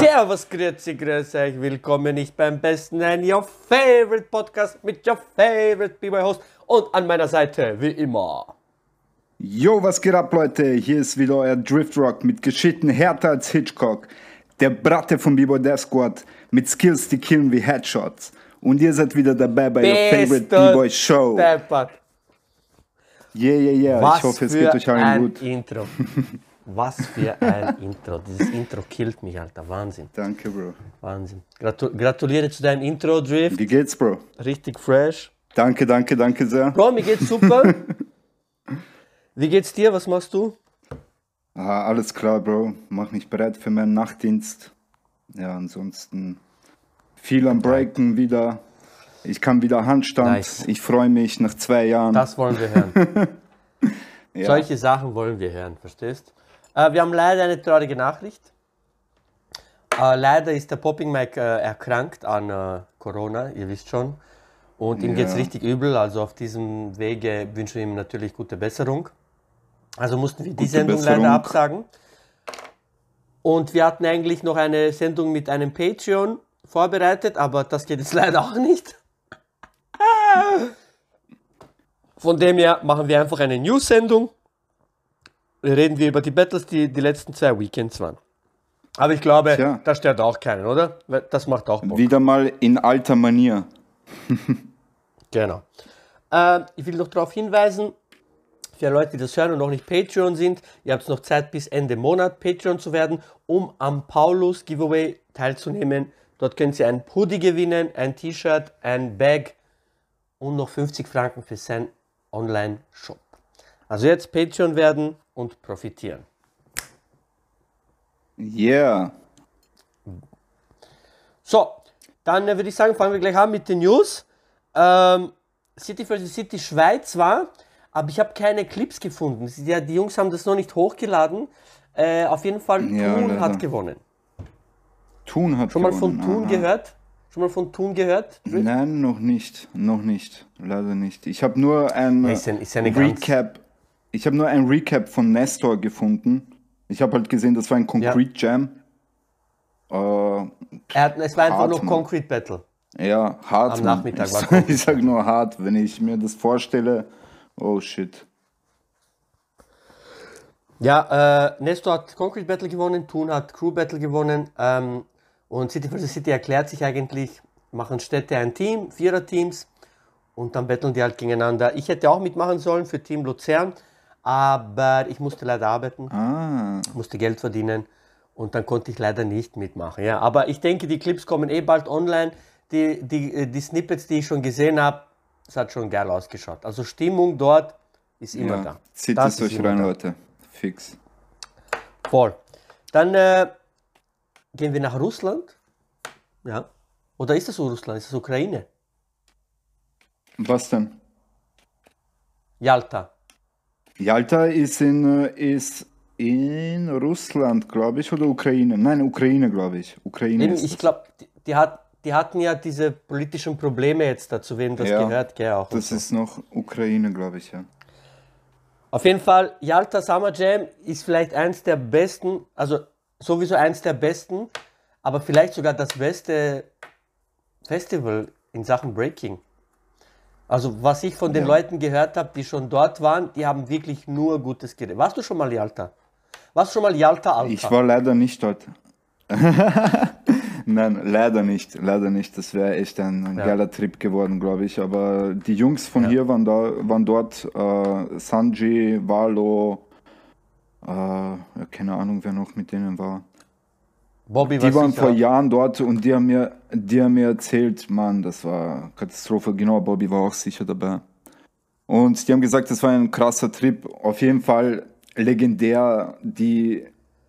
Servus, grüezi, grüß euch, willkommen nicht beim besten, nein, your favorite Podcast mit your favorite B-Boy Host und an meiner Seite, wie immer. Yo, was geht ab, Leute? Hier ist wieder euer Driftrock mit Geschichten härter als Hitchcock. Der Bratte vom B-Boy Death Squad mit Skills, die killen wie Headshots. Und ihr seid wieder dabei bei your favorite B-Boy Show. Deppert. Yeah, yeah, yeah. Was ich hoffe, es geht euch allen gut. Intro. Was für ein Intro. Dieses Intro killt mich, Alter. Wahnsinn. Danke, Bro. Wahnsinn. Gratu gratuliere zu deinem Intro, Drift. Wie geht's, Bro? Richtig fresh. Danke, danke, danke sehr. Bro, mir geht's super. Wie geht's dir? Was machst du? Ah, alles klar, Bro. Mach mich bereit für meinen Nachtdienst. Ja, ansonsten viel am Breaken wieder. Ich kann wieder Handstand. Nice. Ich freue mich nach zwei Jahren. Das wollen wir hören. ja. Solche Sachen wollen wir hören, verstehst? Äh, wir haben leider eine traurige Nachricht. Äh, leider ist der Popping Mike äh, erkrankt an Corona, ihr wisst schon. Und ihm Ja. geht es richtig übel, also auf diesem Wege wünschen wir ihm natürlich gute Besserung. Also mussten wir die Gute Sendung Besserung. leider absagen. Und wir hatten eigentlich noch eine Sendung mit einem Patreon vorbereitet, aber das geht jetzt leider auch nicht. Von dem her machen wir einfach eine News-Sendung. Reden wir über die Battles, die die letzten zwei Weekends waren. Aber ich glaube, Tja. das stört auch keinen, oder? Das macht auch Bock. Wieder mal in alter Manier. Genau. Äh, ich will noch darauf hinweisen, für Leute, die das hören und noch nicht Patreon sind, ihr habt noch Zeit bis Ende Monat Patreon zu werden, um am Paulus Giveaway teilzunehmen. Dort könnt ihr ein Hoodie gewinnen, ein T-Shirt, ein Bag und noch 50 Franken für sein Online-Shop. Also jetzt Patreon werden und profitieren. Yeah. So, dann äh, würde ich sagen, fangen wir gleich an mit den News. Ähm, City vs. City Schweiz war, aber ich habe keine Clips gefunden. Ja, die Jungs haben das noch nicht hochgeladen. Äh, auf jeden Fall, Ja, Thun leider. hat gewonnen. Thun hat Schon mal von gewonnen, Thun aha. gehört? Schon mal von Thun gehört? Nein, noch nicht. Noch nicht. Leider nicht. Ich habe nur ein ist ja- ist eine ganz- Recap. Ich habe nur ein Recap von Nestor gefunden. Ich habe halt gesehen, das war ein Concrete Jam. Äh, Er hat, es war einfach Mann. Concrete Battle. ja, hart. Am Mann. Nachmittag ich, war Concrete ich sag nur hart, wenn ich mir das vorstelle. Oh shit. Ja, äh, Nestor hat Concrete Battle gewonnen, Thun hat Crew Battle gewonnen ähm, und City vs. City erklärt sich eigentlich, machen Städte ein Team, Vierer-Teams und dann betteln die halt gegeneinander. Ich hätte auch mitmachen sollen für Team Luzern, aber ich musste leider arbeiten, Ah, musste Geld verdienen und dann konnte ich leider nicht mitmachen. Ja, aber ich denke, die Clips kommen eh bald online. Die, die, äh, die Snippets, die ich schon gesehen habe, es hat schon geil ausgeschaut. Also Stimmung dort ist immer ja. da. Zieht Das es euch rein, da. Leute. Fix. Voll. Dann äh, gehen wir nach Russland. Ja. Oder ist das so Russland? Ist das Ukraine? Was denn? Jalta. Jalta ist in, äh, ist in Russland, glaube ich, oder Ukraine? Nein, Ukraine, glaube ich. Ukraine Eben, ist ich glaube, die, die, hat, die hatten ja diese politischen Probleme jetzt dazu, wem das Ja, gehört, gell, auch. Das so. ist noch Ukraine, glaube ich, ja. Auf jeden Fall, Jalta Summer Jam ist vielleicht eins der besten, also sowieso eins der besten, aber vielleicht sogar das beste Festival in Sachen Breaking. Also was ich von den Ja. Leuten gehört habe, die schon dort waren, die haben wirklich nur Gutes geredet. Warst du schon mal Jalta? Warst du schon mal Jalta Alta? Ich war leider nicht dort. Nein, leider nicht, leider nicht. Das wäre echt ein, Ja. geiler Trip geworden, glaube ich. Aber die Jungs von hier waren da, waren dort. Äh, Sanji, Valo, äh, ja, keine Ahnung, wer noch mit denen war. Bobby Die waren vor. Jahren dort und die haben mir, die haben mir erzählt, Mann, das war Katastrophe. Genau, Bobby war auch sicher dabei. Und die haben gesagt, das war ein krasser Trip. Auf jeden Fall legendär, die,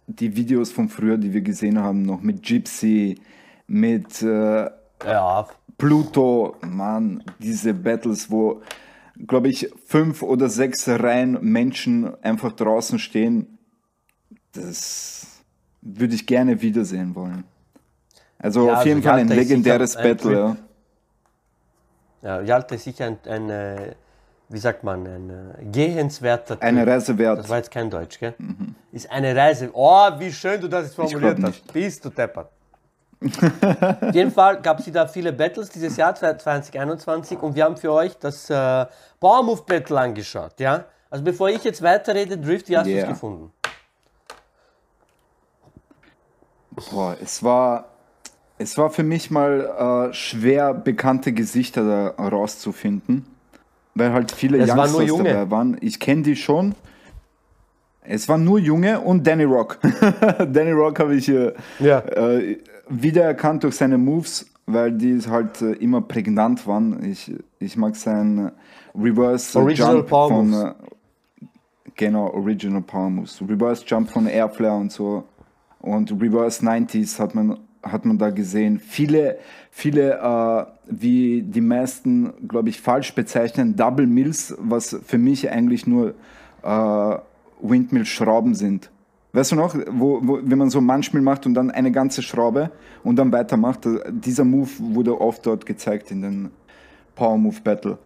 die Videos von früher, die wir gesehen haben, noch mit Gypsy, mit äh, Ja, Pluto, Mann, diese Battles, wo, glaube ich, fünf oder sechs Reihen Menschen einfach draußen stehen, das würde ich gerne wiedersehen wollen. Also Ja, auf also jeden Fall ein sicher legendäres ein Battle, Trip. ja. ja Jalta ist sicher ein, ein äh, wie sagt man, ein äh, gehenswerter Trip. Eine Reise wert. Das war jetzt kein Deutsch, gell? Ist eine Reise. Oh, wie schön du das jetzt formuliert hast. Bist du deppert. Auf jeden Fall gab es da viele Battles dieses Jahr 2021 und wir haben für euch das äh, Power Move Battle angeschaut, ja? Also bevor ich jetzt weiterrede, Drift, wie hast du Yeah. es gefunden? Boah, es war, es war für mich mal äh, schwer, bekannte Gesichter da rauszufinden, weil halt viele Es waren Youngsters nur Junge. dabei waren. Ich kenne die schon. Es waren nur Junge und Danny Rock. Danny Rock habe ich äh, Ja. äh, wiedererkannt durch seine Moves, weil die halt äh, immer prägnant waren. Ich, ich mag seinen äh, Reverse Original Jump Power von Moves. äh, genau Original Power Moves. Reverse Jump von Airflare und so und Reverse 90s hat man hat man da gesehen. Viele viele äh, wie die meisten glaube ich falsch bezeichnen Double Mills, was für mich eigentlich nur äh, Windmill Schrauben sind. Weißt du noch, wo, wo, wenn man so manchmal macht und dann eine ganze Schraube und dann weitermacht, äh, dieser Move wurde oft dort gezeigt in den Power Move Battle.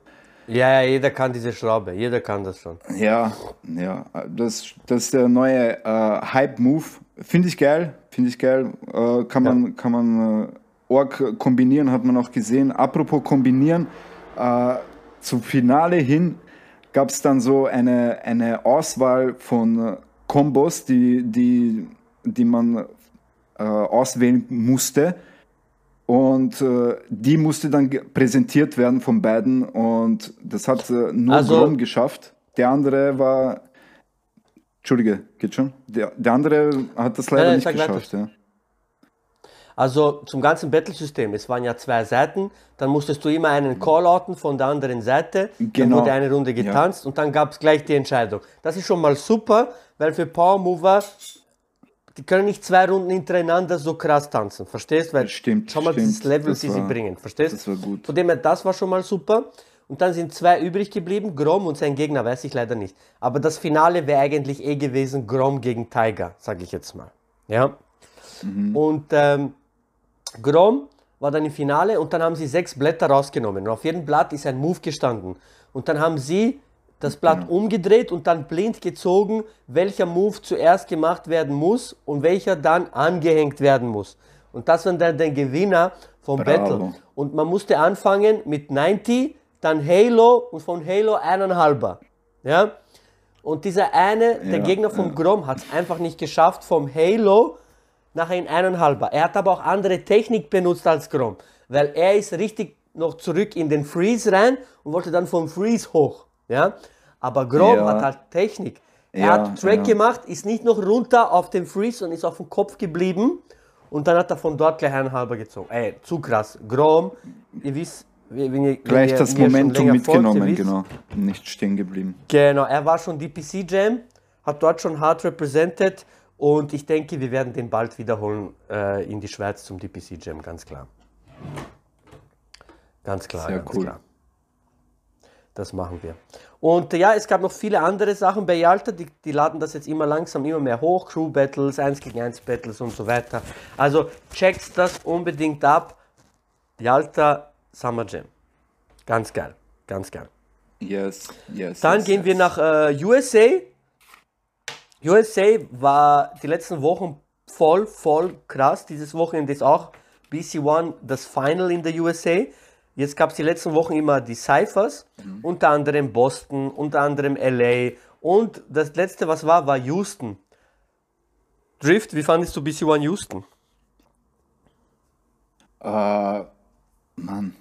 Ja, ja, jeder kann diese Schraube, jeder kann das schon. Ja, ja, das, das ist der neue äh, Hype-Move. Finde ich geil, finde ich geil. Äh, kann man, kann man äh, Org kombinieren, hat man auch gesehen. Apropos kombinieren, äh, zum Finale hin gab es dann so eine, eine Auswahl von äh, Kombos, die, die, die man äh, auswählen musste. Und äh, die musste dann präsentiert werden von beiden und das hat äh, nur Also- Grom geschafft. Der andere war. Entschuldige, geht schon? Der, der andere hat das leider nein, nicht sag weiter. geschafft. Ja. Also zum ganzen Battle-System, es waren ja zwei Seiten, dann musstest du immer einen Callouten von der anderen Seite, dann Genau. wurde eine Runde getanzt und dann gab es gleich die Entscheidung. Das ist schon mal super, weil für Power Mover, die können nicht zwei Runden hintereinander so krass tanzen, verstehst? Weil Stimmt, Schau mal, dieses stimmt. Level, Das die sie war- bringen, verstehst? das war gut. Von dem her, das war schon mal super. Und dann sind zwei übrig geblieben, Grom und sein Gegner, weiß ich leider nicht. Aber das Finale wäre eigentlich eh gewesen, Grom gegen Tiger, sage ich jetzt mal. Ja. Und ähm, Grom war dann im Finale und dann haben sie sechs Blätter rausgenommen. Und auf jedem Blatt ist ein Move gestanden. Und dann haben sie das Blatt umgedreht und dann blind gezogen, welcher Move zuerst gemacht werden muss und welcher dann angehängt werden muss. Und das war dann der Gewinner vom Bravo. Battle. Und man musste anfangen mit 90, dann Halo und von Halo eineinhalber. Ja? Und dieser eine, der Ja, Gegner vom Grom, hat es einfach nicht geschafft, vom Halo nachher in eineinhalber. Er hat aber auch andere Technik benutzt als Grom, weil er ist richtig noch zurück in den Freeze rein und wollte dann vom Freeze hoch. Ja? Aber Grom Ja. hat halt Technik. Er Ja, hat Track ja. gemacht, ist nicht noch runter auf den Freeze und ist auf dem Kopf geblieben und dann hat er von dort gleich eineinhalber gezogen. Ey, zu krass. Grom, ihr wisst, wenn ihr, wenn Gleich ihr das Momentum folgt, mitgenommen, wisst, genau. Nicht stehen geblieben. Genau, er war schon DPC Jam, hat dort schon hart represented und ich denke, wir werden den bald wiederholen äh, in die Schweiz zum DPC Jam, ganz klar. Ganz klar, Sehr ganz cool. klar. Das machen wir. Und äh, ja, es gab noch viele andere Sachen bei Yalta, die, die laden das jetzt immer langsam immer mehr hoch, Crew Battles, 1 gegen 1 Battles und so weiter. Also checkt das unbedingt ab. Yalta Summer Jam. Ganz geil, ganz geil. Yes, yes. Dann yes, gehen wir yes. nach äh, USA. USA war die letzten Wochen voll, voll krass. Dieses Wochenende ist auch BC One das Final in der USA. Jetzt gab es die letzten Wochen immer die Cyphers, unter anderem Boston, unter anderem LA und das letzte, was war, war Houston. Drift, wie fandest du BC One Houston? Äh, Mann.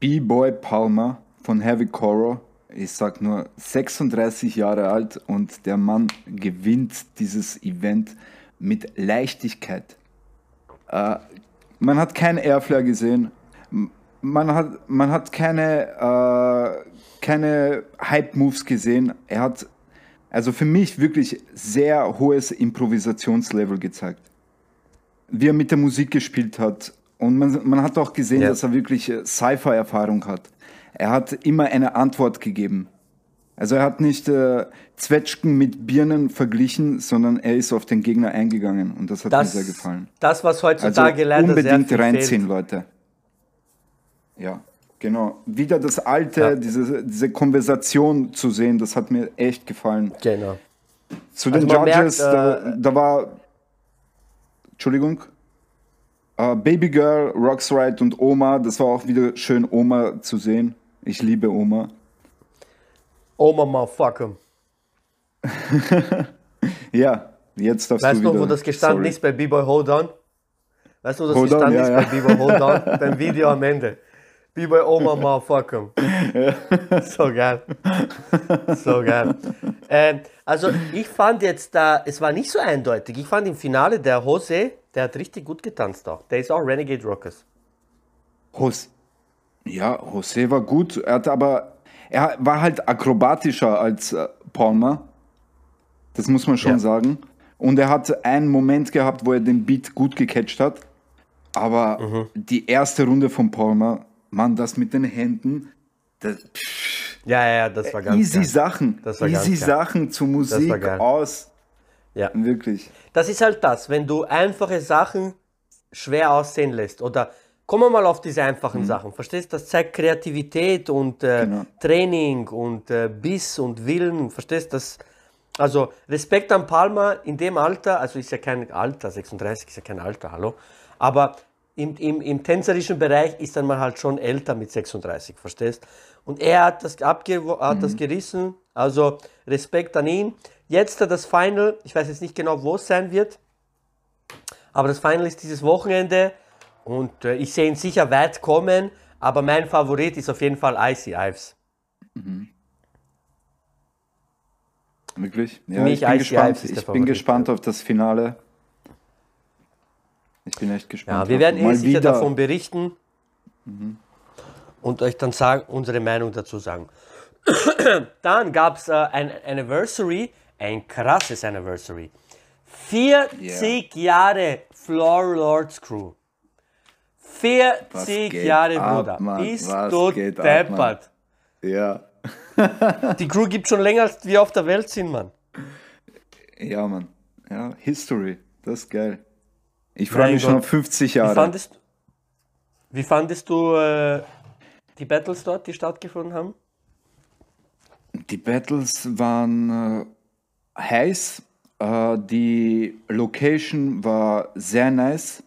B-Boy Palmer von Heavy Coro. Ich sag nur 36 Jahre alt und der Mann gewinnt dieses Event mit Leichtigkeit. Äh, man hat keinen Airflare gesehen. Man hat, man hat keine, äh, keine Hype-Moves gesehen. Er hat also für mich wirklich sehr hohes Improvisationslevel gezeigt. Wie er mit der Musik gespielt hat. Und man, man hat auch gesehen, Ja. dass er wirklich äh, Sci-Fi-Erfahrung hat. Er hat immer eine Antwort gegeben. Also er hat nicht äh, Zwetschgen mit Birnen verglichen, sondern er ist auf den Gegner eingegangen. Und das hat Das, mir sehr gefallen. das was Also heutzutage leider unbedingt sehr reinziehen, fehlt. Leute. Ja, genau. Wieder das alte, Ja. diese, diese Konversation zu sehen, das hat mir echt gefallen. Genau. Zu den Also man Judges, merkt, da, äh, da war, Entschuldigung, äh, Baby Girl, Roxride und Oma, das war auch wieder schön, Oma zu sehen. Ich liebe Oma. Oma Motherfucker. Ja, jetzt darfst Weißt du du noch, wieder. wo das gestanden sorry. ist bei B-Boy Hold On? Weißt du, wo das Hold On, gestanden ja, ist ja. bei B-Boy Hold On? beim Video am Ende. B-Boy Oma Motherfucker. So geil. So geil. Ähm, also ich fand jetzt da, es war nicht so eindeutig. Ich fand im Finale der Jose, der hat richtig gut getanzt auch. Der ist auch Renegade Rockers. Jos ja, José war gut. Er hat aber, er war halt akrobatischer als äh, Palmer. Das muss man schon Ja. sagen. Und er hat einen Moment gehabt, wo er den Beat gut gecatcht hat. Aber Mhm. die erste Runde von Palmer, Mann, das mit den Händen, das, Ja, ja, ja, das war ganz easy geil. Sachen, Das war easy. Sachen zu Musik aus. Ja. Wirklich. Das ist halt das, wenn du einfache Sachen schwer aussehen lässt. Oder kommen wir mal auf diese einfachen Sachen. Verstehst du? Das zeigt Kreativität und äh, Genau. Training und äh, Biss und Willen. Verstehst du? Das? Also Respekt an Palma in dem Alter, also ist ja kein Alter, 36 ist ja kein Alter, hallo. Aber im, im, im tänzerischen Bereich ist dann mal halt schon älter mit 36, verstehst? Und er hat das, abge hat das gerissen, also Respekt an ihn. Jetzt das Final, ich weiß jetzt nicht genau, wo es sein wird, aber das Final ist dieses Wochenende und äh, ich sehe ihn sicher weit kommen, aber mein Favorit ist auf jeden Fall Icy Ives. Wirklich? Ja, mich ich bin Icy gespannt. Ives ist der Ich bin Favorit, gespannt auf das Finale. Ich bin echt gespannt. Ja, wir werden eh sicher wieder- davon berichten und euch dann sagen, unsere Meinung dazu sagen. dann gab es äh, ein Anniversary, ein krasses Anniversary. 40 Jahre Floor Lords Crew. 40 Was geht Jahre, ab, Bruder. Mann? Bist du geht ab, deppert. Ja. Die Crew gibt schon länger, als wir auf der Welt sind, Mann. Ja, Mann. Ja, History. Das ist geil. Ich freue mich schon Gott. auf 50 Wie Jahre. fandest, wie fandest du äh, die Battles dort, die stattgefunden haben? Die Battles waren äh, heiß. Äh, die Location war sehr nice.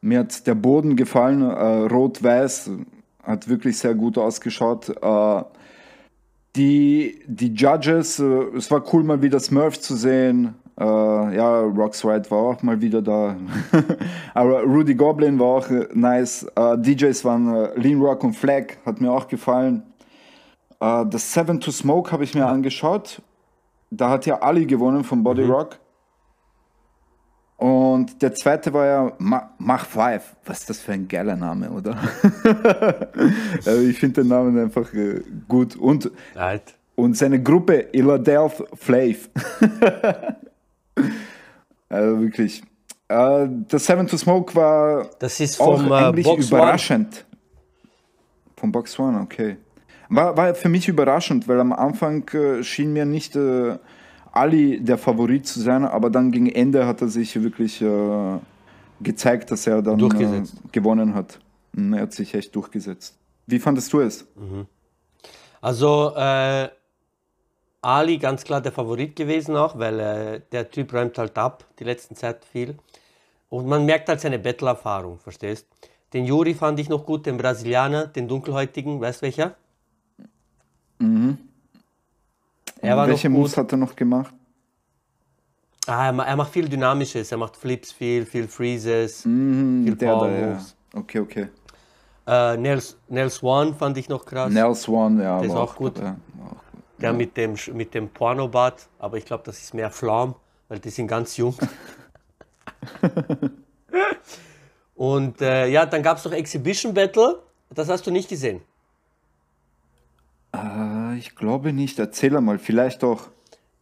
Mir hat der Boden gefallen, äh, rot-weiß, hat wirklich sehr gut ausgeschaut. Äh, die, die Judges, äh, es war cool mal wieder Smurf zu sehen. Äh, ja, Roxride war auch mal wieder da. Aber Rudy Goblin war auch äh, nice. DJs waren Lean Rock und Flag, hat mir auch gefallen. Das Seven to Smoke habe ich mir angeschaut. Da hat ja Ali gewonnen von Body Rock. Und der zweite war ja Ma Mach 5. Was ist das für ein geiler Name, oder? Also ich finde den Namen einfach äh, gut. Und, Alt. und seine Gruppe Iladelph Flav. also wirklich. Äh, das Seven to Smoke war Das ist auch vom äh, eigentlich Box One. überraschend. Vom Box One, okay. War, war für mich überraschend, weil am Anfang äh, schien mir nicht äh, Ali der Favorit zu sein, aber dann gegen Ende hat er sich wirklich äh, gezeigt, dass er dann äh, gewonnen hat. Mhm, Er hat sich echt durchgesetzt. Wie fandest du es? Also äh, Ali ganz klar der Favorit gewesen auch, weil äh, der Typ räumt halt ab die letzten Zeit viel. Und man merkt halt seine Battle-Erfahrung, verstehst? Den Juri fand ich noch gut, den Brasilianer, den dunkelhäutigen, weißt welcher? War Welche Moves hat er noch gemacht? Ah, er, er macht viel Dynamisches, er macht Flips viel, viel Freezes, viel Mhm, da, Power ja. Moves. Okay, okay. Äh, Nels, Nels One fand ich noch krass. Nels One, ja. Der ist war auch gut. Ja, auch gut. Der mit dem, mit dem Pornobart, aber ich glaube, das ist mehr Flaum, weil die sind ganz jung. Und äh, ja, dann gab es noch Exhibition Battle, das hast du nicht gesehen. Äh, ich glaube nicht. Erzähl mal, vielleicht doch.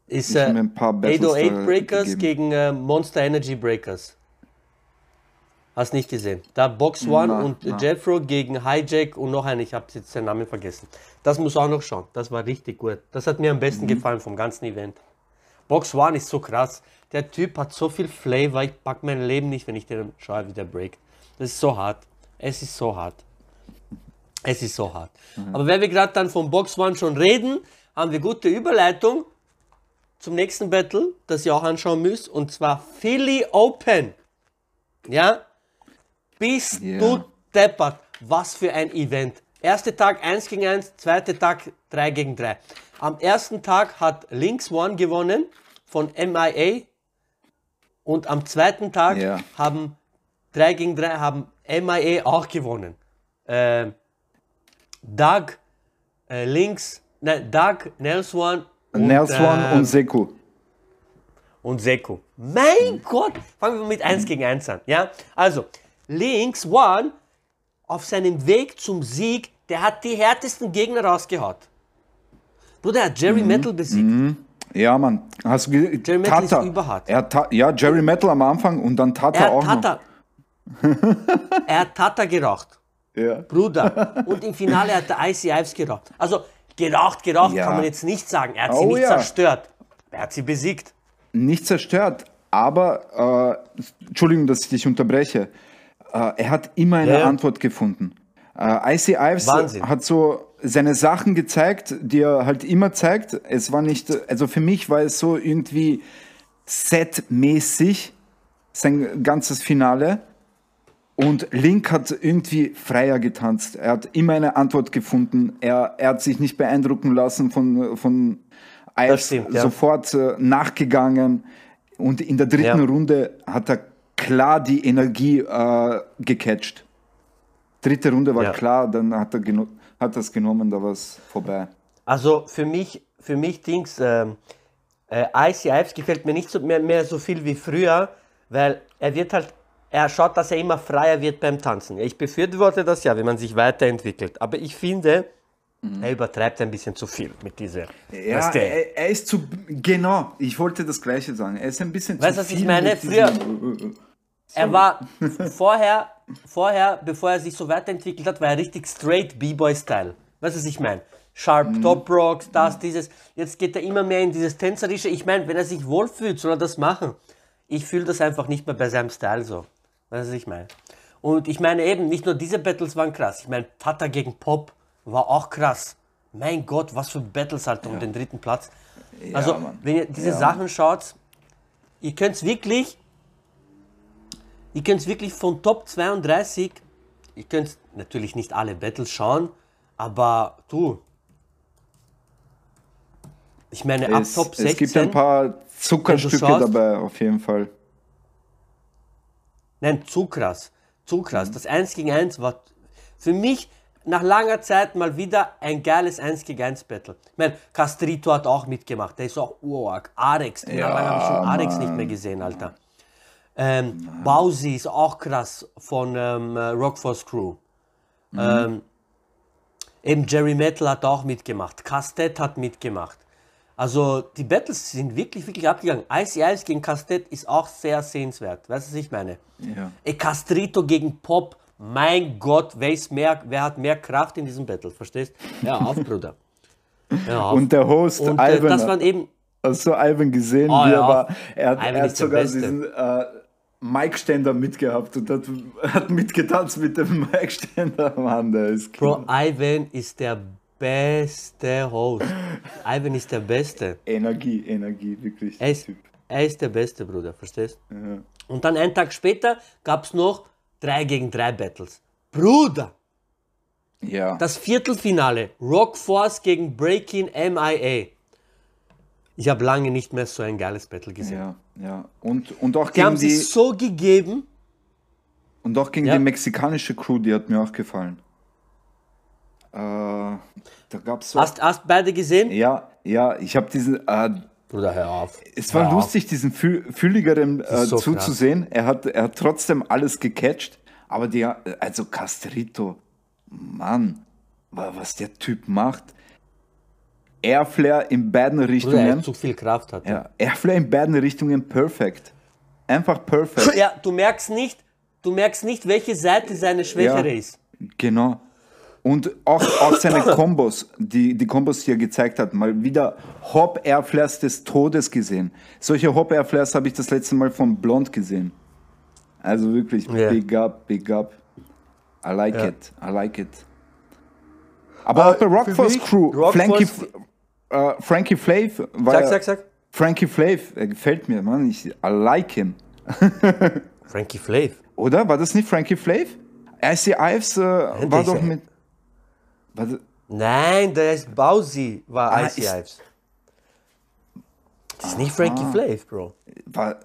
ist äh, hab mir ein paar Battles 808 da Breakers gegeben. gegen äh, Monster Energy Breakers. Hast nicht gesehen. Da Box One Na, und na. Jeffro gegen Hijack und noch einen, ich habe jetzt den Namen vergessen. Das muss auch noch schauen. Das war richtig gut. Das hat mir am Mhm. besten gefallen vom ganzen Event. Box One ist so krass. Der Typ hat so viel Flavor. Ich pack mein Leben nicht, wenn ich den schaue, wie der breakt. Das ist so hart. Es ist so hart. Es ist so hart. Aber wenn wir gerade dann vom Box One schon reden, haben wir gute Überleitung zum nächsten Battle, das ihr auch anschauen müsst, und zwar Philly Open. Ja? Bist Ja. du deppert. Was für ein Event. Erster Tag 1 gegen 1, zweiter Tag 3 gegen 3. Am ersten Tag hat Lynx One gewonnen von MIA und am zweiten Tag Ja. haben 3 gegen 3 haben MIA auch gewonnen. Ähm, Doug, äh, Lynx, nein, Doug, Nels One und, Nelson ähm, und Seku. und Seko. Mein Gott! Fangen wir mit 1 gegen 1 an. Ja? Also, Links One auf seinem Weg zum Sieg, der hat die härtesten Gegner rausgehaut. Bruder, er hat Mhm. Jerry Metal besiegt. Ja, Mann. Hast du Jerry Metal ist Tata. überhart. Er hat Ta ja, Jerry Metal am Anfang und dann Tata Er auch hat noch. Tata. er hat Tata geraucht. Ja. Bruder. Und im Finale hat der Ives geraucht. Also, geraucht, geraucht Ja. kann man jetzt nicht sagen. Er hat sie Oh nicht ja. zerstört. Er hat sie besiegt. Nicht zerstört, aber, äh, Entschuldigung, dass ich dich unterbreche. Äh, er hat immer eine. Antwort gefunden. Äh, Icy Ives Wahnsinn. hat so seine Sachen gezeigt, die er halt immer zeigt. Es war nicht, also für mich war es so irgendwie setmäßig, sein ganzes Finale. Und Link hat irgendwie freier getanzt. Er hat immer eine Antwort gefunden. Er, er hat sich nicht beeindrucken lassen von, von Ives, stimmt, ja. sofort äh, nachgegangen. Und in der dritten Ja. Runde hat er klar die Energie äh, gecatcht. Dritte Runde war Ja. klar, dann hat er hat das genommen, da war es vorbei. Also für mich, für mich Dings, ähm, äh, Icy Ives gefällt mir nicht so mehr, mehr so viel wie früher, weil er wird halt, er schaut, dass er immer freier wird beim Tanzen. Ich befürworte das ja, wenn man sich weiterentwickelt. Aber ich finde, er übertreibt ein bisschen zu viel mit dieser. Ja, weißt du, er, er ist zu. Genau, ich wollte das Gleiche sagen. Er ist ein bisschen Weißt zu du, was ich viel meine? Früher- diesem- Er war vorher, vorher, bevor er sich so weiterentwickelt hat, war er richtig straight B-Boy-Style. Weißt du, was ich meine? Sharp Mhm. Top Rocks, das, dieses. Jetzt geht er immer mehr in dieses Tänzerische. Ich meine, wenn er sich wohlfühlt, soll er das machen. Ich fühle das einfach nicht mehr bei seinem Style so. Weißt du, was ich meine? Und ich meine eben, nicht nur diese Battles waren krass. Ich meine, Tata gegen Pop war auch krass. Mein Gott, was für Battles halt um den dritten Platz. Also, Mann. wenn ihr diese Ja. Sachen schaut, ihr könnt es wirklich Ihr könnt wirklich von Top 32, ihr könnt natürlich nicht alle Battles schauen, aber du, ich meine, ab Es, Top es 16, gibt ein paar Zuckerstücke schaust- dabei, auf jeden Fall. Nein, zu krass, zu krass. Mhm. Das 1 gegen 1 war für mich nach langer Zeit mal wieder ein geiles 1 gegen 1 Battle. Ich meine, Castrito hat auch mitgemacht, der ist auch urarg. Arex, wie lange habe ich schon Arex nicht mehr gesehen, Alter. Ähm, Bausi ist auch krass von ähm, äh, Rockforce Crew. Ähm, eben Jerry Metal hat auch mitgemacht. Castet hat mitgemacht. Also die Battles sind wirklich, wirklich abgegangen. Ice Ice gegen Castet ist auch sehr sehenswert. Weißt du, was ich meine? Ja. E Castrito gegen Pop. Mein Gott, wer, ist mehr, wer hat mehr Kraft in diesem Battle? Verstehst? Ja, auf, Bruder. Ja, auf. Und der Host, Und äh, Ivan, das waren eben, hast du Ivan gesehen, Oh, wie ja. er war? Er hat, er hat sogar diesen äh, Mic-Ständer mitgehabt und hat, hat mitgetanzt mit dem Mic-Ständer. Mann, der ist Bro, Ivan ist der beste Host. Ivan ist der Beste. Energie, Energie, wirklich. Er ist, er ist der Beste, Bruder, verstehst? Und dann einen Tag später gab es noch 3 gegen 3 Battles. Bruder, Ja. das Viertelfinale, Rock Force gegen Breaking MIA. Ich habe lange nicht mehr so ein geiles Battle gesehen. ja, ja. Und, und auch Die gegen, haben die, sich so gegeben. und auch gegen Ja. die mexikanische Crew, die hat mir auch gefallen. Äh, da gab es so. Hast, hast beide gesehen? Ja, ja, ich habe diesen. Äh, Bruder, hör auf. Es war Hör auf. lustig, diesen Fü fülligeren äh, so zuzusehen. Er hat, er hat trotzdem alles gecatcht, aber der, also Castrito, Mann, wa- was der Typ macht. Airflare in beiden Oder er Richtungen. zu viel Kraft hat. Ja, Airflare in beiden Richtungen perfekt. Einfach perfekt. ja, du merkst nicht, du merkst nicht, welche Seite seine schwächere Ja. ist. Genau. Und auch, auch seine Kombos, die, die Kombos, die er gezeigt hat, mal wieder Hop Airflares des Todes gesehen. Solche Hop Airflares habe ich das letzte Mal von Blond gesehen. Also wirklich, Ja. big up, big up. I like Ja. it, I like it. Aber auch bei Rockforce Crew, Rockforce- Frankie, äh, Frankie Flav, war Sag, sag, sag. Frankie Flav, er gefällt mir, Mann, ich I like him. Frankie Flav. Oder? War das nicht Frankie Flav? IC Ives äh, war doch mit. War das, Nein, der ist Bowsy, war Ah, Icy Ives. Das ist nicht Frankie Flav, Bro.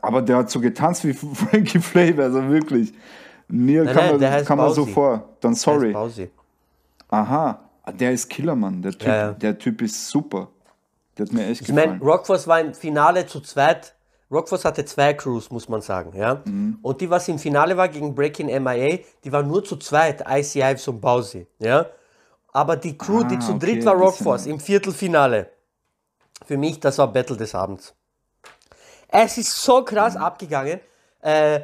aber der hat so getanzt wie Frankie Flav, also wirklich. Mir Nein, kam, nein, der man, heißt kam man so vor. Dann Der sorry. Bowsy. Aha, Ah, der ist Killer, Mann. Der Typ, Ja, ja. Der typ ist super. Der hat mir echt Ich meine, gefallen. Rockforce war im Finale zu zweit. Rockforce hatte zwei Crews, muss man sagen, ja. Mhm. Und die, was im Finale war gegen Breaking MIA, die waren nur zu zweit, Icy Ives und Bowsy, ja. Aber die Crew, die Ah, zu okay, dritt war Rockforce im Viertelfinale. Für mich, das war Battle des Abends. Es ist so krass abgegangen. Äh,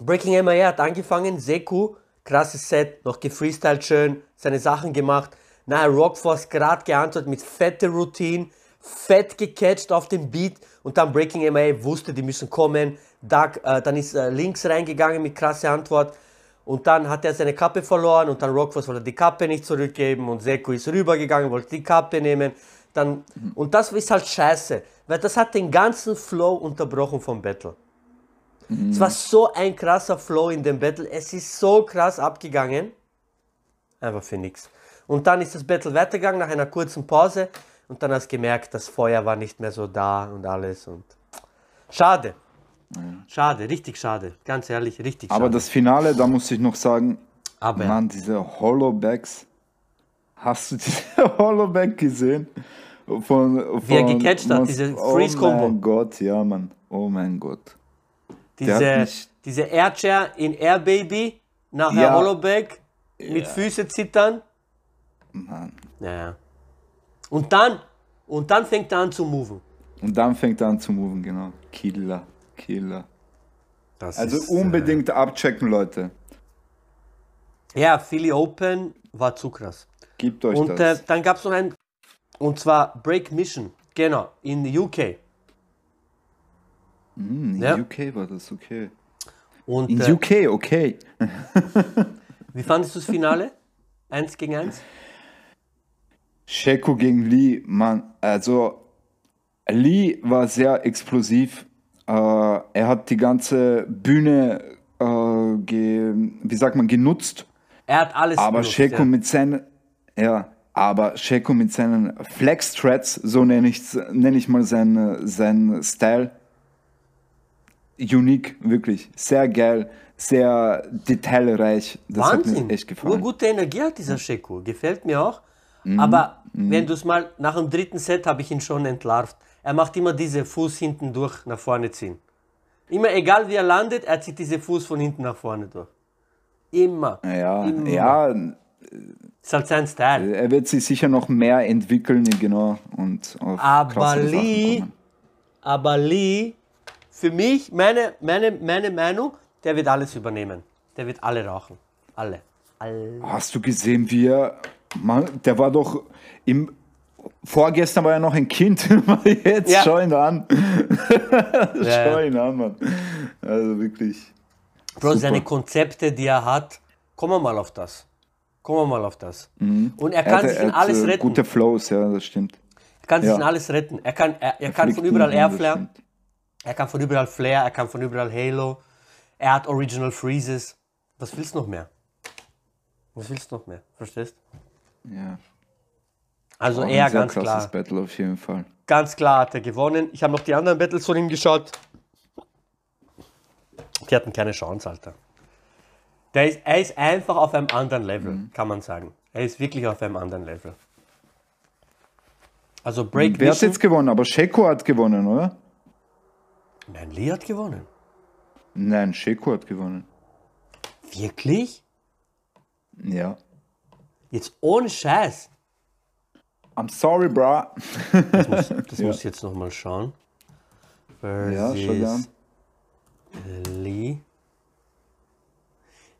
Breaking MIA hat angefangen, Seku, krasses Set, noch gefreestylt schön, seine Sachen gemacht. Nachher Rockforce gerade geantwortet mit fette Routine, fett gecatcht auf dem Beat und dann Breaking MIA wusste, die müssen kommen. Doug, äh, dann ist äh, links reingegangen mit krasse Antwort und dann hat er seine Kappe verloren und dann Rockforce wollte die Kappe nicht zurückgeben und Seku ist rübergegangen, wollte die Kappe nehmen. Dann, und das ist halt scheiße, weil das hat den ganzen Flow unterbrochen vom Battle. Es war so ein krasser Flow in dem Battle. Es ist so krass abgegangen. Einfach für nichts. Und dann ist das Battle weitergegangen nach einer kurzen Pause. Und dann hast du gemerkt, das Feuer war nicht mehr so da und alles. Und schade. Schade, richtig schade. Ganz ehrlich, richtig Aber schade. das Finale, da muss ich noch sagen, Aber Mann, diese Hollowbacks. Hast du diese Hollowback gesehen? Von, von, Wie er gecatcht hat, diese Oh Freeze-Combo. mein Gott, ja, Mann. Oh mein Gott. diese, diese Airchair in Air Baby, nachher Ja. Hollowback, mit Füße zittern. Mann. Ja. Und dann, und dann fängt er an zu moven. Und dann fängt er an zu moven, genau. Killer, Killer. Das Also ist, unbedingt abchecken, Leute. Äh, ja, Philly Open war zu krass. Gebt euch Und äh, das. dann gab es noch ein, und zwar Break Mission, genau, in UK. Hm, in ja. UK war das, okay. Und In äh, UK, okay. wie fandest du das Finale? Eins gegen eins? Sheko gegen Lee, Mann, also Lee war sehr explosiv. Äh, er hat die ganze Bühne, äh, wie sagt man, genutzt. Er hat alles Aber benutzt, Sheko ja. mit seinen, ja, aber Sheko mit seinen Flex Threads, so nenne ich, nenn ich mal seinen sein Style, unique, wirklich, sehr geil, sehr detailreich. Das hat Wahnsinn. mir echt gefallen. Urgute Energie hat dieser Sheko. Gefällt mir auch. Mhm. Aber wenn du es mal, nach dem dritten Set habe ich ihn schon entlarvt. Er macht immer diese Fuß hinten durch nach vorne ziehen. Immer egal wie er landet, er zieht diese Fuß von hinten nach vorne durch. Immer. Ja, Immer. ja, Ist halt sein Style. er wird sich sicher noch mehr entwickeln, genau, und auf Aber Lee, aber Lee, für mich, meine, meine, meine Meinung, der wird alles übernehmen. Der wird alle rauchen. Alle. Alle. Hast du gesehen, wie er, Mann, der war doch im, vorgestern war er noch ein Kind, jetzt Ja. schau ihn an. Ja. schau ihn an, Mann. Also wirklich. Bro, Super. seine Konzepte, die er hat, kommen wir mal auf das. Kommen wir mal auf das. Und er Er kann hat, sich in er hat, alles äh, retten. Gute Flows, ja, das stimmt. Er kann sich ja. in alles retten. Er kann, er, er kann von überall Airflare, er kann von überall Flare, er kann von überall Halo. Er hat Original Freezes. Was willst du noch mehr? Was willst du noch mehr? Verstehst? Ja. Also Auch er ganz krasses klar. Battle auf jeden Fall. Ganz klar hat er gewonnen. Ich habe noch die anderen Battles von ihm geschaut. Die hatten keine Chance, Alter. Der ist, er ist einfach auf einem anderen Level, Mhm. kann man sagen. Er ist wirklich auf einem anderen Level. Also Break Wer hat jetzt gewonnen? Aber Sheko hat gewonnen, oder? Nein, Lee hat gewonnen. Nein, Sheko hat gewonnen. Wirklich? Ja. Jetzt ohne Scheiß. I'm sorry, bra. Das muss, das muss ich jetzt nochmal schauen. Ja, schon. Lee.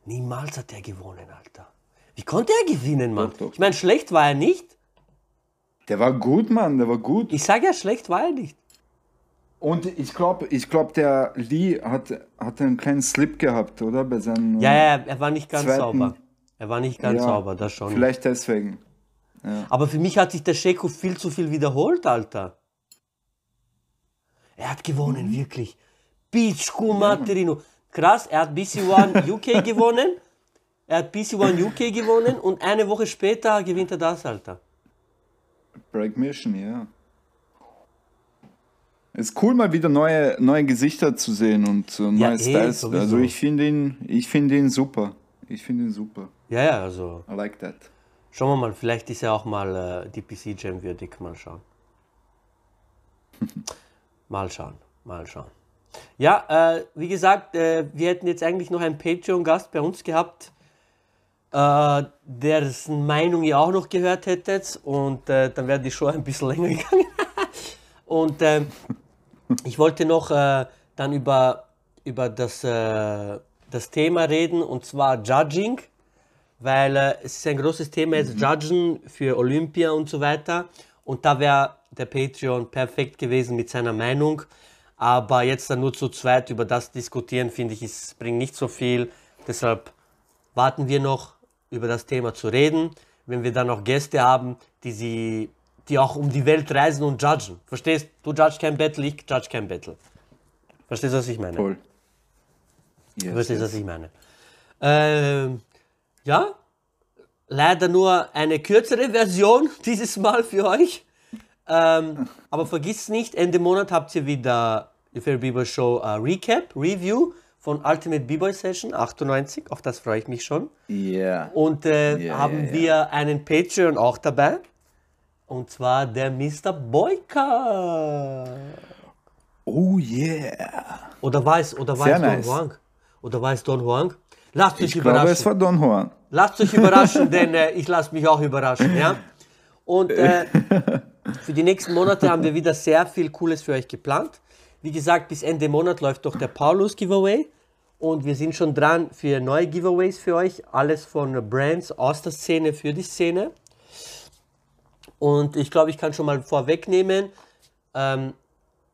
Niemals hat er gewonnen, Alter. Wie konnte er gewinnen, Mann? Doch, doch. Ich meine, schlecht war er nicht. Der war gut, Mann, der war gut. Ich sage ja, schlecht war er nicht. Und ich glaube, ich glaub, der Lee hat, hat einen kleinen Slip gehabt, oder? Bei seinem Ja, ja, er war nicht ganz Zweiten- sauber. Er war nicht ganz Ja, sauber, das schon. Vielleicht deswegen. Aber für mich hat sich der Scheko viel zu viel wiederholt, Alter. Er hat gewonnen, Mhm. wirklich. Pichku Materino. Krass, er hat BC One UK gewonnen. Er hat BC One UK gewonnen und eine Woche später gewinnt er das, Alter. Break Mission, ja. Es ist cool, mal wieder neue, neue Gesichter zu sehen und so neue Ja, eh, Styles. sowieso. Also ich finde ihn, ich finde ihn super. Ich finde ihn super. Ja, ja, also I like that. schauen wir mal, vielleicht ist er auch mal äh, DPC Jam würdig. Mal schauen. mal schauen, mal schauen. Ja, äh, wie gesagt, äh, wir hätten jetzt eigentlich noch einen Patreon-Gast bei uns gehabt, äh, dessen Meinung ihr auch noch gehört hättet. Und äh, dann wäre die Show ein bisschen länger gegangen. und ähm, ich wollte noch äh, dann über, über das, äh, das Thema reden, und zwar Judging weil äh, es ist ein großes Thema jetzt Judgen für Olympia und so weiter. Und da wäre der Patreon perfekt gewesen mit seiner Meinung. Aber jetzt dann nur zu zweit über das diskutieren, finde ich, es bringt nicht so viel. Deshalb warten wir noch, über das Thema zu reden. Wenn wir dann noch Gäste haben, die, sie, die auch um die Welt reisen und judgen. Verstehst? Du judge kein Battle, ich judge kein Battle. Verstehst du, was ich meine? Toll. Yes, Du verstehst, yes. was ich meine. Ähm, ja, leider nur eine kürzere Version dieses Mal für euch. Ähm, aber vergisst nicht, Ende Monat habt ihr wieder die Fair B-Boy Show äh, Recap, Review von Ultimate B-Boy Session 98. Auf das freue ich mich schon. Yeah. Und äh, Ja, haben ja. wir einen Patreon auch dabei. Und zwar der Mr. Boyka. Oh yeah. Oder war es, oder war Sehr es Don nice. Huang? Oder war es Don Huang? Lasst euch Ich glaube, überraschen. es war Don Juan. Lasst euch überraschen, denn äh, ich lasse mich auch überraschen. Ja? Und äh, für die nächsten Monate haben wir wieder sehr viel Cooles für euch geplant. Wie gesagt, bis Ende Monat läuft doch der Paulus Giveaway. Und wir sind schon dran für neue Giveaways für euch. Alles von Brands aus der Szene für die Szene. Und ich glaube, ich kann schon mal vorwegnehmen. Ähm,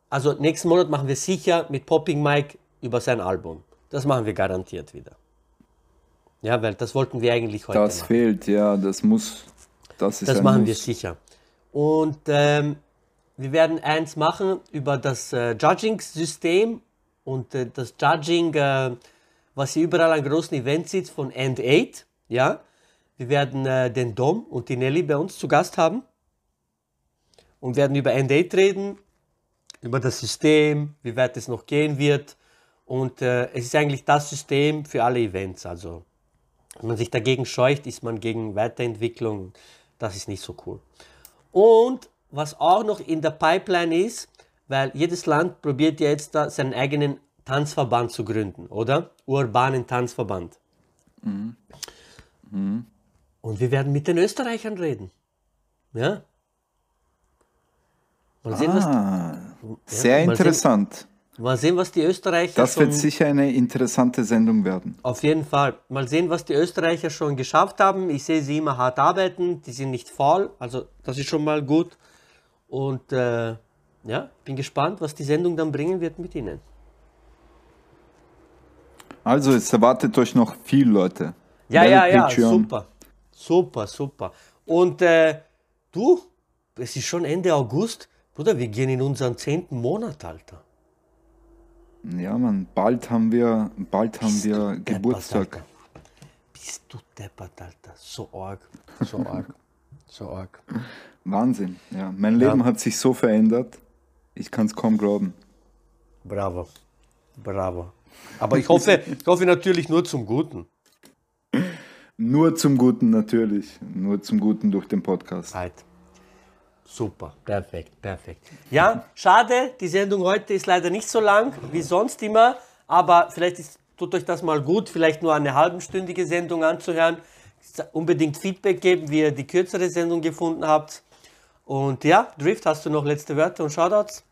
also nächsten Monat machen wir sicher mit Popping Mike über sein Album. Das machen wir garantiert wieder. Ja, weil das wollten wir eigentlich heute Das machen. fehlt, ja, das muss. Das ist Das machen Muss. wir sicher. Und ähm, wir werden eins machen über das äh, Judging-System und äh, das Judging, äh, was ihr überall an großen Events sieht, von End 8. Ja? Wir werden äh, den Dom und die Nelly bei uns zu Gast haben und werden über End 8 reden, über das System, wie weit es noch gehen wird. Und äh, es ist eigentlich das System für alle Events. Also wenn man sich dagegen scheucht, ist man gegen Weiterentwicklung. Das ist nicht so cool. Und was auch noch in der Pipeline ist, weil jedes Land probiert ja jetzt seinen eigenen Tanzverband zu gründen, oder? Urbanen Tanzverband. Und wir werden mit den Österreichern reden. Ja? Mal sehen, was, Ah, sehr mal sehen- interessant. Mal sehen, was die Österreicher Das wird sicher eine interessante Sendung werden. Auf jeden Fall. Mal sehen, was die Österreicher schon geschafft haben. Ich sehe sie immer hart arbeiten. Die sind nicht faul. Also, das ist schon mal gut. Und äh, ja, bin gespannt, was die Sendung dann bringen wird mit ihnen. Also, es erwartet euch noch viel, Leute. Ja, Werdet ja, ja, Patreon. super. Super, super. Und äh, du, es ist schon Ende August. Bruder, wir gehen in unseren zehnten Monat, Alter. Ja, Mann, bald haben wir, bald haben wir Deppert, Geburtstag. Alter. Bist du deppert, Alter. So arg. So arg. So arg. Wahnsinn. Ja, mein Leben hat sich so verändert. Ich kann es kaum glauben. Bravo. Bravo. Aber ich hoffe, ich hoffe natürlich nur zum Guten. Nur zum Guten natürlich. Nur zum Guten durch den Podcast. Right. Super, perfekt, perfekt. Ja, schade, die Sendung heute ist leider nicht so lang wie sonst immer, aber vielleicht ist, tut euch das mal gut, vielleicht nur eine halbstündige Sendung anzuhören. Unbedingt Feedback geben, wie ihr die kürzere Sendung gefunden habt. Und ja, Drift, hast du noch letzte Wörter und Shoutouts?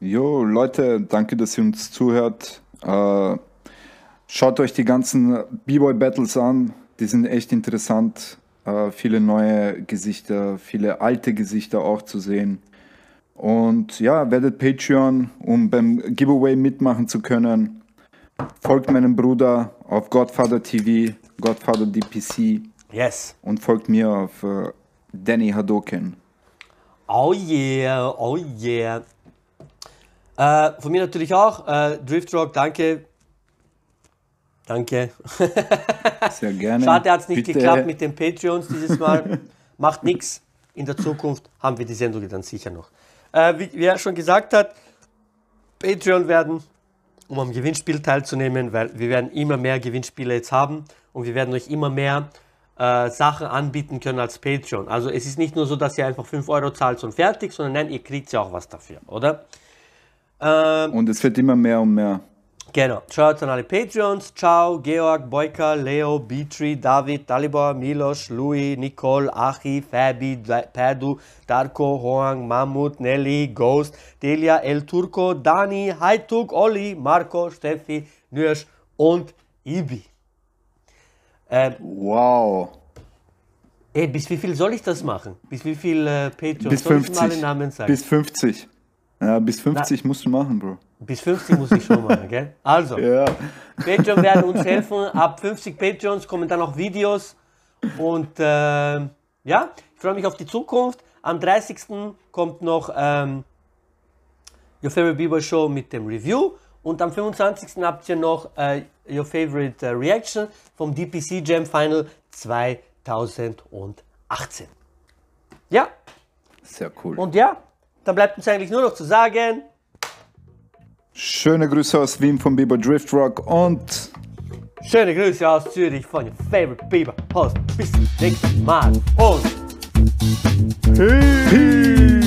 Jo, Leute, danke, dass ihr uns zuhört. Äh, schaut euch die ganzen B-Boy-Battles an. Die sind echt interessant. Äh, viele neue Gesichter, viele alte Gesichter auch zu sehen. Und ja, werdet Patreon, um beim Giveaway mitmachen zu können. Folgt meinem Bruder auf Godfather TV, Godfather DPC. Yes. Und folgt mir auf äh, Danny Hadoken. Oh yeah, oh yeah. Äh, von mir natürlich auch. Äh, Driftrock, danke. Danke. Sehr gerne. Schade, hat es nicht Bitte. geklappt mit den Patreons dieses Mal. Macht nichts. In der Zukunft haben wir die Sendung dann sicher noch. Äh, wie, wie er schon gesagt hat, Patreon werden, um am Gewinnspiel teilzunehmen, weil wir werden immer mehr Gewinnspiele jetzt haben und wir werden euch immer mehr äh, Sachen anbieten können als Patreon. Also es ist nicht nur so, dass ihr einfach 5 Euro zahlt und fertig, sondern nein, ihr kriegt ja auch was dafür, oder? Ähm, Und es wird immer mehr und mehr. Genau. Schaut an alle Patreons. Ciao, Georg, Boyka, Leo, Beatree, David, Dalibor, Milos, Louis, Nicole, Achi, Fabi, Perdu, Darko, Hoang, Mammut, Nelly, Ghost, Delia, El Turco, Dani, Haituk, Olli, Marco, Steffi, Nürsch und Ibi. Ähm, Wow. ey, bis wie viel soll ich das machen? Bis wie viel äh, Patreons? Bis soll ich 50. den Namen sagen? Bis 50. Ja, bis 50 musst du machen, Bro. Bis 50 muss ich schon machen, gell? Also. Ja. Patreon werden uns helfen. Ab 50 Patreons kommen dann auch Videos. Und ähm, ja, ich freue mich auf die Zukunft. Am 30. kommt noch ähm, Your Favorite Bieber Show mit dem Review. Und am 25. habt ihr noch äh, Your Favorite äh, Reaction vom DPC Jam Final 2018. Ja, Sehr cool. und ja, dann bleibt uns eigentlich nur noch zu sagen, Schöne Grüße aus Wien vom Biber Drift Rock und schöne Grüße aus Zürich von Your Favorite Bieber Host. Bis zum nächsten Mal und Peace.